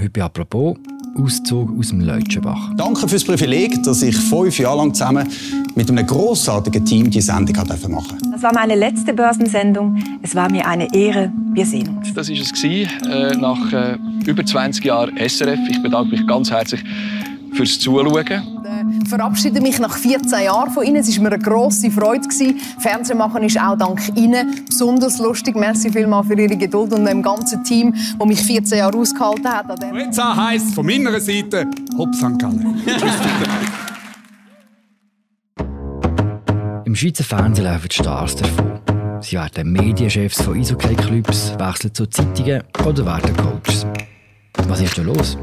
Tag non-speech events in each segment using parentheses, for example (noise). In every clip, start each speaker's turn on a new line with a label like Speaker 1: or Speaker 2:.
Speaker 1: Heute apropos Auszug aus dem Leutschenbach.
Speaker 2: Danke fürs Privileg, dass ich fünf Jahre lang zusammen mit einem großartigen Team die Sendung machen durfte.
Speaker 3: Das war meine letzte Börsensendung. Es war mir eine Ehre. Wir sehen uns.
Speaker 4: Das war es äh, nach äh, über 20 Jahren SRF. Ich bedanke mich ganz herzlich fürs Zuschauen.
Speaker 5: Ich verabschiede mich nach 14 Jahren von Ihnen. Es war mir eine grosse Freude. Fernsehen machen ist auch dank Ihnen besonders lustig. Merci vielmals für Ihre Geduld und dem ganzen Team, das mich 14 Jahre ausgehalten hat.
Speaker 6: Jetzt heisst von meiner Seite Hopp St. Gallen. (laughs)
Speaker 1: Im Schweizer Fernsehen laufen die Stars davon. Sie werden Medienchefs von Eishockey-Clubs, wechseln zu Zeitungen oder werden Coaches. Was ist da los?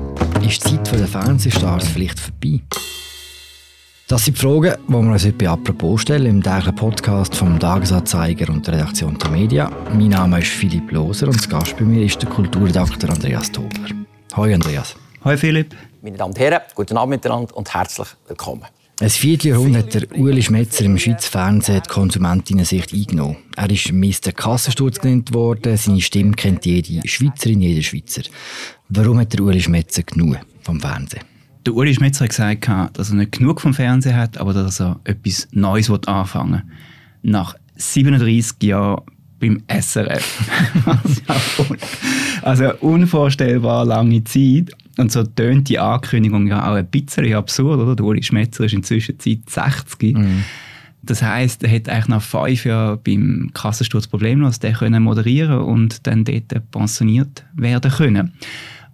Speaker 1: Ist die Zeit der Fernsehstars vielleicht vorbei? Das sind die Fragen, die wir uns heute bei «Apropos» stellen, im täglichen Podcast vom «Tagesanzeiger» und der Redaktion der Media. Mein Name ist Philipp Loser und das Gast bei mir ist der Kulturredakteur Andreas Tobler. Hallo Andreas.
Speaker 7: Hallo Philipp.
Speaker 8: Meine Damen und Herren, guten Abend miteinander und herzlich willkommen.
Speaker 1: Ein Vierteljahrhundert hat der Ueli Schmetzer im Schweizer Fernsehen die Konsumentinnensicht eingenommen. Er ist Mr. Kassensturz genannt worden, seine Stimme kennt jede Schweizerin, jeder Schweizer. Warum hat der Ueli Schmetzer genug vom Fernsehen?
Speaker 7: Der Uli Schmetzer hat gesagt, dass er nicht genug vom Fernsehen hat, aber dass er etwas Neues anfangen will. Nach 37 Jahren beim SRF. (laughs) also unvorstellbar lange Zeit. Und so tönt die Ankündigung ja auch ein bisschen absurd, oder? Der Uli Schmetzer ist inzwischen 60. Mhm. Das heisst, er hätte eigentlich nach fünf Jahren beim Kassensturz problemlos den moderieren und dann dort pensioniert werden können.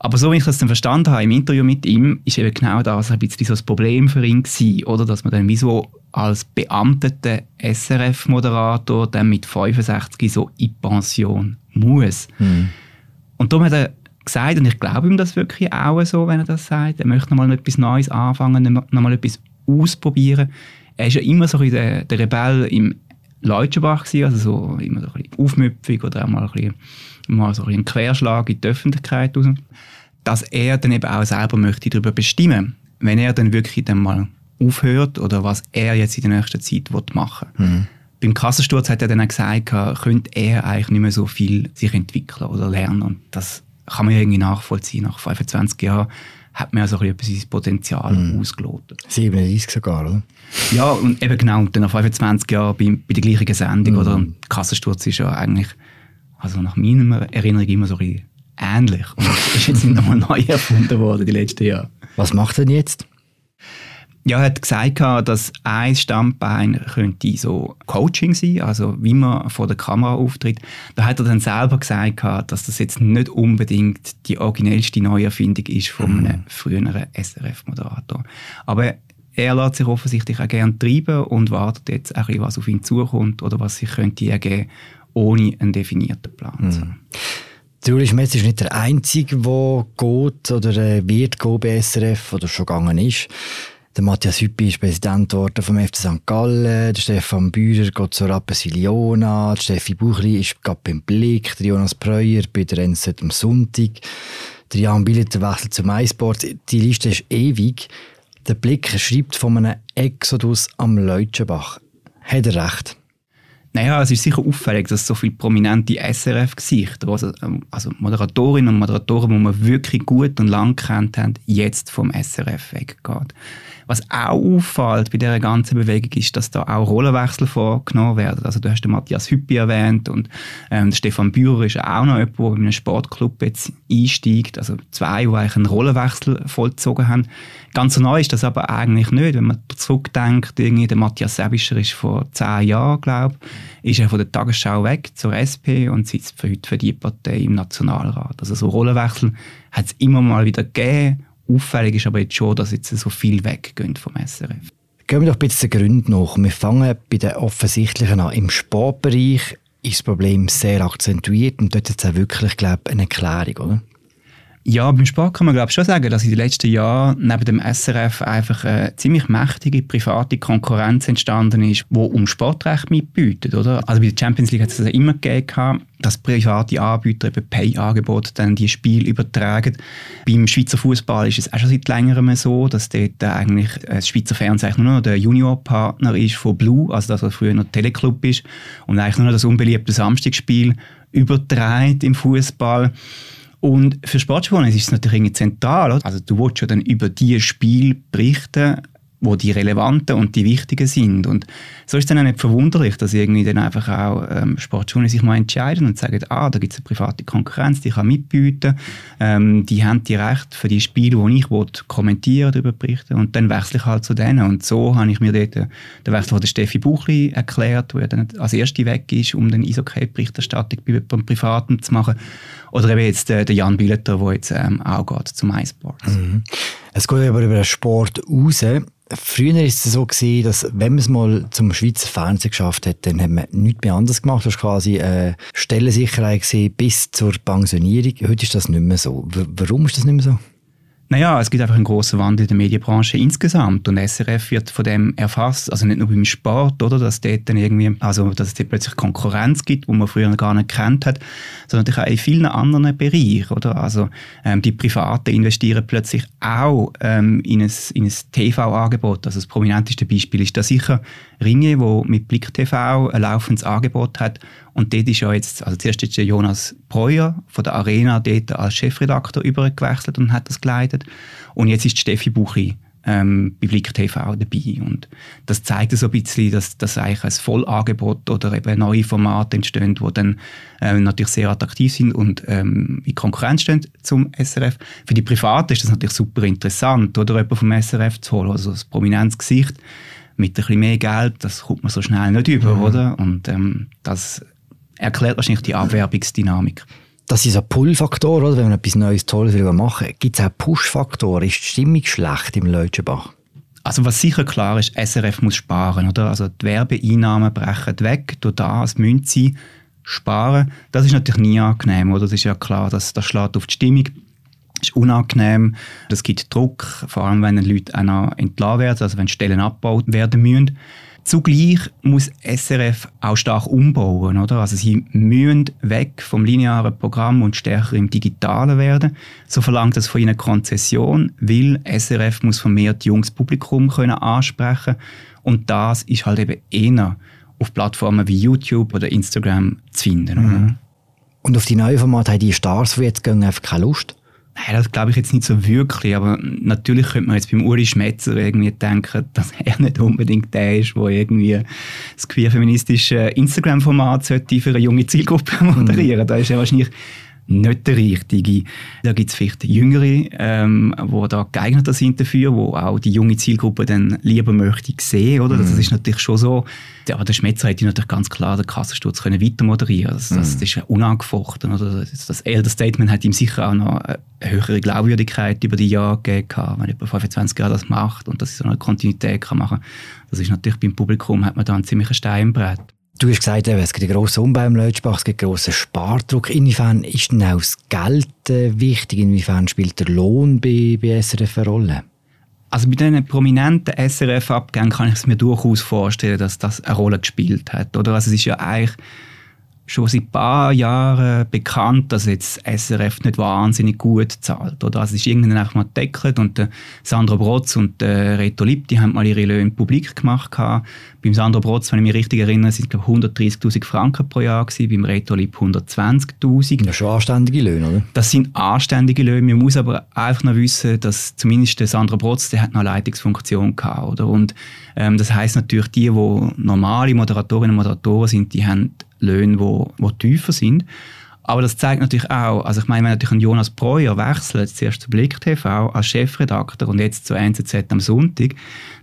Speaker 7: Aber so wie ich das dann verstanden habe im Interview mit ihm, ist eben genau das ein bisschen so das Problem für ihn gewesen, oder? Dass man dann wie so als beamteter SRF-Moderator dann mit 65 so in Pension muss. Mhm. Und darum hat er gesagt, und ich glaube ihm das wirklich auch so, wenn er das sagt, er möchte nochmal etwas Neues anfangen, nochmal etwas ausprobieren. Er ist ja immer so ein der, der Rebell im Leutschenbach gewesen, also so immer so ein bisschen aufmüpfig oder auch mal ein bisschen mal so einen Querschlag in die Öffentlichkeit raus, dass er dann eben auch selber möchte darüber bestimmen, wenn er dann wirklich dann mal aufhört oder was er jetzt in der nächsten Zeit machen will. Mhm. Beim Kassensturz hat er dann auch gesagt, könnte er eigentlich nicht mehr so viel sich entwickeln oder lernen und das kann man irgendwie nachvollziehen. Nach 25 Jahren hat man ja so ein bisschen sein Potenzial mhm. ausgelotet.
Speaker 1: 37 sogar, oder?
Speaker 7: Ja, und eben genau. Und dann nach 25 Jahren bei, bei der gleichen Sendung. Mhm. Oder Kassensturz ist ja eigentlich also nach meiner Erinnerung immer so ein ähnlich. Und ist jetzt nochmal neu erfunden worden die letzten Jahre.
Speaker 1: Was macht er denn jetzt?
Speaker 7: Ja, er hat gesagt, dass ein Standbein könnte so Coaching sein, also wie man vor der Kamera auftritt. Da hat er dann selber gesagt, dass das jetzt nicht unbedingt die originellste Neuerfindung ist von einem mhm. früheren SRF-Moderator. Aber er lässt sich offensichtlich auch gerne treiben und wartet jetzt ein bisschen, was auf ihn zukommt oder was sich könnte ergeben ohne einen definierten Plan. Mhm.
Speaker 1: Julius Metz ist nicht der Einzige, der geht oder äh, wird gehen bei SRF oder schon gegangen ist. Der Matthias Hüppi ist Präsident geworden vom FC St. Gallen, der Stefan Bührer geht zur Rapperswil-Jona, der Steffi Buchli ist gerade beim Blick, der Jonas Preuer bei der NZ am Sonntag, der Jan Billeter wechselt zum MySport. Die Liste ist ewig. Der Blick schreibt von einem Exodus am Leutschenbach. Hat er recht?
Speaker 7: Naja, es ist sicher auffällig, dass so viele prominente SRF-Gesichter, also, ähm, also Moderatorinnen und Moderatoren, die man wirklich gut und lang kennt haben, jetzt vom SRF weggeht. Was auch auffällt bei dieser ganzen Bewegung ist, dass da auch Rollenwechsel vorgenommen werden. Also du hast den Matthias Hüppi erwähnt und ähm, Stefan Bührer ist auch noch jemand, der in einem Sportclub jetzt einsteigt. Also zwei, die eigentlich einen Rollenwechsel vollzogen haben. Ganz neu ist das aber eigentlich nicht. Wenn man zurückdenkt, irgendwie der Matthias Sebischer ist vor zehn Jahren, glaube ich, ist er von der Tagesschau weg zur SP und sitzt für heute für die Partei im Nationalrat. Also so Rollenwechsel hat es immer mal wieder gegeben Auffällig ist aber jetzt schon, dass jetzt so viel weggehen vom SRF.
Speaker 1: Gehen wir doch ein bisschen den Gründen nach. Wir fangen bei den offensichtlichen an. Im Sportbereich ist das Problem sehr akzentuiert und dort ist es auch wirklich, glaube ich, eine Erklärung, oder?
Speaker 7: Ja, beim Sport kann man glaube schon sagen, dass in den letzten Jahren neben dem SRF einfach eine ziemlich mächtige private Konkurrenz entstanden ist, die um Sportrecht mitbietet, oder? Also bei der Champions League hat es das immer gegeben, dass private Anbieter eben Pay-Angebote dann die Spiele übertragen. Beim Schweizer Fußball ist es auch schon seit längerem so, dass dort eigentlich das Schweizer Fernsehen nur noch der Juniorpartner ist von Blue, also dass er früher noch Teleclub ist und eigentlich nur noch das unbeliebte Samstagsspiel überträgt im Fußball. Und für Sportjournalisten ist es natürlich irgendwie zentral. Also du willst ja dann über dieses Spiel berichten, wo die relevanten und die wichtigen sind. Und so ist es dann auch nicht verwunderlich, dass irgendwie dann einfach auch ähm, Sportjournalisten sich mal entscheiden und sagen, ah, da gibt es eine private Konkurrenz, die kann mitbieten, ähm, die haben die Rechte für die Spiele, die ich will, kommentieren, darüber berichten und dann wechsle ich halt zu denen. Und so habe ich mir dort den Wechsel von der Steffi Buchli erklärt, wo er dann als Erste weg ist, um den Eishockey-Berichterstattung beim Privaten zu machen. Oder eben jetzt äh, der Jan Billeter, der jetzt ähm, auch geht zum iSports.
Speaker 1: Mhm. Es geht aber über den Sport raus. Früher war es so, gewesen, dass wenn man es mal zum Schweizer Fernsehen geschafft hat, dann hat man nichts mehr anders gemacht. Das war quasi äh, Stellensicherheit bis zur Pensionierung. Heute ist das nicht mehr so. W warum ist das nicht mehr so?
Speaker 7: Naja, es gibt einfach einen großen Wandel in der Medienbranche insgesamt und SRF wird von dem erfasst, also nicht nur beim Sport, oder, dass dort dann irgendwie, also dass es dort plötzlich Konkurrenz gibt, wo man früher gar nicht kennt hat, sondern auch in vielen anderen Bereichen, oder, also ähm, die Privaten investieren plötzlich auch ähm, in ein, in ein TV-Angebot, also das prominenteste Beispiel ist da sicher Ringe, wo mit Blick TV ein laufendes Angebot hat und dort ist ja jetzt, also zuerst ist der Jonas Breuer von der Arena dort als Chefredakteur übergewechselt und hat das geleitet. Und jetzt ist Steffi Buchi ähm, bei Blick TV dabei. Und das zeigt so ein bisschen, dass, dass eigentlich ein Vollangebot oder eben neue Formate entstehen, die dann ähm, natürlich sehr attraktiv sind und ähm, in Konkurrenz stehen zum SRF. Für die Privaten ist das natürlich super interessant, oder jemanden vom SRF zu holen, also das prominentes Gesicht mit ein bisschen mehr Geld, das kommt man so schnell nicht über, mhm. oder? Und ähm, das erklärt wahrscheinlich die Abwerbungsdynamik.
Speaker 1: Das ist ein Pull-Faktor, oder? Wenn man etwas Neues, Tolles will machen will. Gibt es auch Push-Faktor? Ist die Stimmung schlecht im Leutschenbach?
Speaker 7: Also was sicher klar ist, SRF muss sparen, oder? Also die Werbeeinnahmen brechen weg, durch das müssen sie sparen. Das ist natürlich nie angenehm, oder? Das ist ja klar, dass das schlägt auf die Stimmung. Das ist unangenehm, das gibt Druck, vor allem wenn Leute auch noch entlassen werden, also wenn Stellen abgebaut werden müssen. Zugleich muss SRF auch stark umbauen, oder? Also sie müssen weg vom linearen Programm und stärker im Digitalen werden. So verlangt das von ihnen Konzession, weil SRF muss vermehrt junges Publikum können ansprechen und das ist halt eben eher auf Plattformen wie YouTube oder Instagram zu finden. Mhm.
Speaker 1: Und auf die neuen Formate haben die Stars, die jetzt gehen, einfach keine Lust?
Speaker 7: Nein, das glaube ich jetzt nicht so wirklich, aber natürlich könnte man jetzt beim Uri Schmetzer irgendwie denken, dass (laughs) er nicht unbedingt der ist, der irgendwie das queer-feministische Instagram-Format für eine junge Zielgruppe (laughs) moderieren. Mhm. Da ist er wahrscheinlich nicht der richtige. Da gibt es vielleicht Jüngere, ähm, die da geeigneter sind dafür, wo auch die junge Zielgruppe dann lieber möchte sehen, oder? Mhm. Das ist natürlich schon so. Aber der Schmetzer hätte natürlich ganz klar den Kassensturz können weiter moderieren. Das, das, mhm. ist unangefochten, oder? Das, das Elder Statement hat ihm sicher auch noch eine höhere Glaubwürdigkeit über die Jahre gegeben, wenn jemand 25 Jahre das macht und das so eine Kontinuität kann machen. Das ist natürlich beim Publikum hat man da einen ziemlichen Steinbrett.
Speaker 1: Du hast gesagt, es gibt einen grossen Umbau im Leutschbach, es gibt einen grossen Spardruck. Inwiefern ist denn auch das Geld äh, wichtig? Inwiefern spielt der Lohn bei, bei SRF eine Rolle?
Speaker 7: Also bei diesen prominenten SRF-Abgängen kann ich es mir durchaus vorstellen, dass das eine Rolle gespielt hat. Oder? Also es ist ja eigentlich schon seit ein paar Jahren bekannt, dass jetzt SRF nicht wahnsinnig gut zahlt. Oder? Also es ist irgendwann einfach mal gedeckelt und der Sandro Brotz und der Reto Lipp, die haben mal ihre Löhne publik gemacht. Beim Sandro Brotz, wenn ich mich richtig erinnere, sind es 130'000 Franken pro Jahr gewesen, beim Reto Lipp 120'000.
Speaker 1: Das sind schon anständige Löhne, oder?
Speaker 7: Das sind anständige Löhne. Man muss aber einfach noch wissen, dass zumindest der Sandro Brotz, der hat noch eine Leitungsfunktion gehabt, oder? Und ähm, das heißt natürlich, die, die normale Moderatorinnen und Moderatoren sind, die haben Löhne, die, die tiefer sind. Aber das zeigt natürlich auch, also ich meine, wenn natürlich ein Jonas Breuer wechselt, zuerst zu Blick TV als Chefredakteur und jetzt zu NZZ am Sonntag,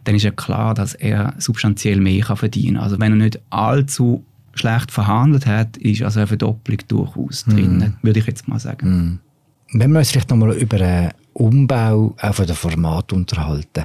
Speaker 7: dann ist ja klar, dass er substanziell mehr kann verdienen kann. Also wenn er nicht allzu schlecht verhandelt hat, ist also eine Verdopplung durchaus mm. drin, würde ich jetzt mal sagen. Mm.
Speaker 1: Wenn wir uns vielleicht nochmal über den Umbau auch von dem Format unterhalten,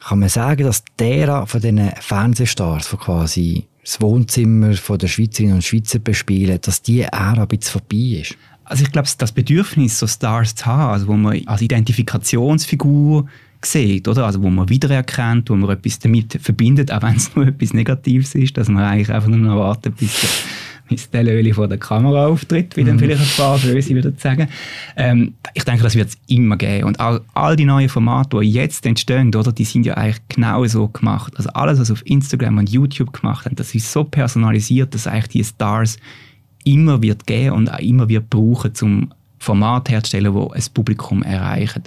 Speaker 1: kann man sagen, dass der von diesen Fernsehstars, die quasi das Wohnzimmer der Schweizerinnen und Schweizer bespielen, dass die Ära ein bisschen vorbei ist?
Speaker 7: Also ich glaube, das Bedürfnis, so Stars zu haben, also wo man als Identifikationsfigur sieht, oder? Also wo man wiedererkennt, wo man etwas damit verbindet, auch wenn es (laughs) nur etwas Negatives ist, dass man eigentlich einfach nur noch wartet, bis bis der Löli vor der Kamera auftritt, wie dann mhm. vielleicht ein paar Böse würden sagen. Ähm, ich denke, das wird es immer geben. Und all, all die neuen Formate, die jetzt entstehen, oder, die sind ja eigentlich genau so gemacht. Also alles, was auf Instagram und YouTube gemacht haben, das ist so personalisiert, dass eigentlich die Stars immer wird geben und auch immer wird brauchen, um Formate herzustellen, die ein Publikum erreichen.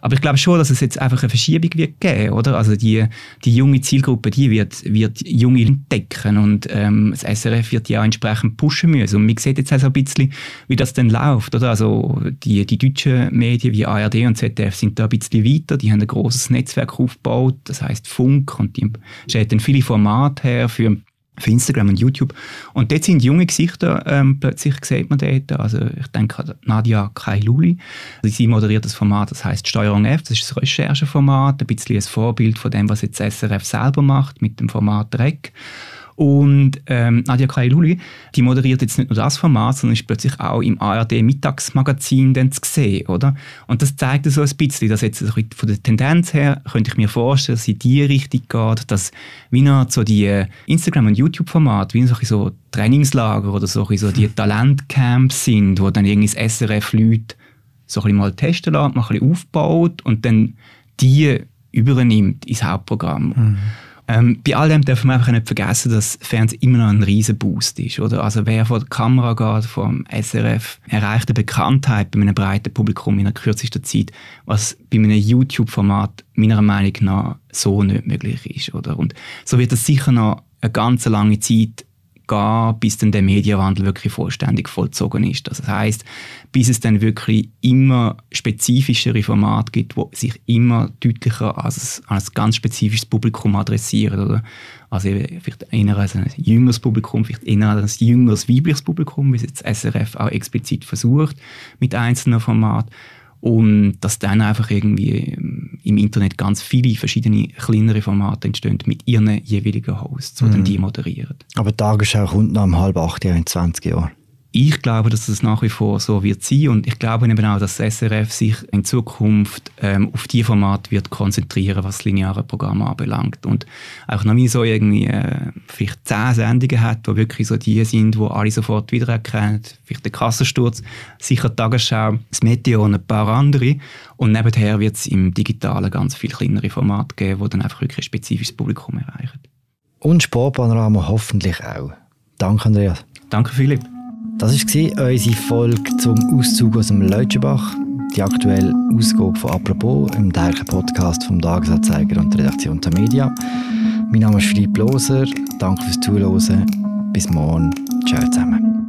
Speaker 7: Aber ich glaube schon, dass es jetzt einfach eine Verschiebung wird geben, oder? Also die, die junge Zielgruppe, die wird, wird junge entdecken und ähm, das SRF wird ja auch entsprechend pushen müssen. Und man sieht jetzt also ein bisschen, wie das dann läuft, oder? Also die, die deutschen Medien wie ARD und ZDF sind da ein bisschen weiter, die haben ein großes Netzwerk aufgebaut, das heißt Funk und die stellen viele Formate her für für Instagram und YouTube. Und dort sind junge Gesichter, ähm, plötzlich sieht man dort, also ich denke an Nadia Kailuli, sie moderiert das Format, das heißt Steuerung F, das ist ein Rechercheformat, ein bisschen ein Vorbild von dem, was jetzt SRF selber macht mit dem Format REC. Und ähm, Nadia Kailuli, die moderiert jetzt nicht nur das Format, sondern ist plötzlich auch im ARD-Mittagsmagazin dann zu sehen, oder? Und das zeigt so ein bisschen, dass jetzt von der Tendenz her, könnte ich mir vorstellen, dass in die Richtung geht, dass wie noch so die äh, Instagram- und YouTube-Formate, wie so Trainingslager oder so, so die Talentcamps sind, wo dann irgendwie das SRF-Leute so ein bisschen mal testen lässt, mal ein bisschen aufbaut und dann die übernimmt ins Hauptprogramm. Mhm. Ähm, bei all dem dürfen wir einfach nicht vergessen, dass Fernsehen immer noch ein riesen Boost ist. Oder? Also wer vor der Kamera geht, vom SRF, erreicht eine Bekanntheit bei einem breiten Publikum in der kürzesten Zeit, was bei einem YouTube-Format meiner Meinung nach so nicht möglich ist. Oder? Und so wird es sicher noch eine ganz lange Zeit gehen, bis dann der Medienwandel wirklich vollständig vollzogen ist. Das heißt, bis es dann wirklich immer spezifischere Formate gibt, die sich immer deutlicher als, als ein ganz spezifisches Publikum adressieren. Oder? Also vielleicht eher als ein jüngeres Publikum, vielleicht eher als ein jüngeres weibliches Publikum, wie es jetzt SRF auch explizit versucht mit einzelnen Formaten und dass dann einfach irgendwie ähm, im Internet ganz viele verschiedene kleinere Formate entstehen mit ihren jeweiligen Hosts, die mhm. dann die moderieren.
Speaker 1: Aber Tagesschau kommt noch um halb acht Jahren in 20 Jahren
Speaker 7: ich glaube, dass es nach wie vor so wird sein und ich glaube eben auch, dass das SRF sich in Zukunft ähm, auf die Formate wird konzentrieren, was das lineare Programm anbelangt und auch noch nie so irgendwie äh, vielleicht zehn Sendungen hat, wo wirklich so die sind, wo alle sofort wiedererkennen, vielleicht der Kassensturz, sicher die Tagesschau, das Meteor und ein paar andere und nebenher wird es im Digitalen ganz viele kleinere Formate geben, wo dann einfach wirklich ein spezifisches Publikum erreichen.
Speaker 1: Und Sportpanorama hoffentlich auch. Danke, Andreas.
Speaker 7: Danke, Philipp.
Speaker 1: Das war unsere Folge zum Auszug aus dem Leutschenbach. Die aktuelle Ausgabe von «Apropos» im täglichen Podcast vom Tagesanzeiger und der Redaktion der Media. Mein Name ist Philipp Loser. Danke fürs Zuhören. Bis morgen. Ciao zusammen.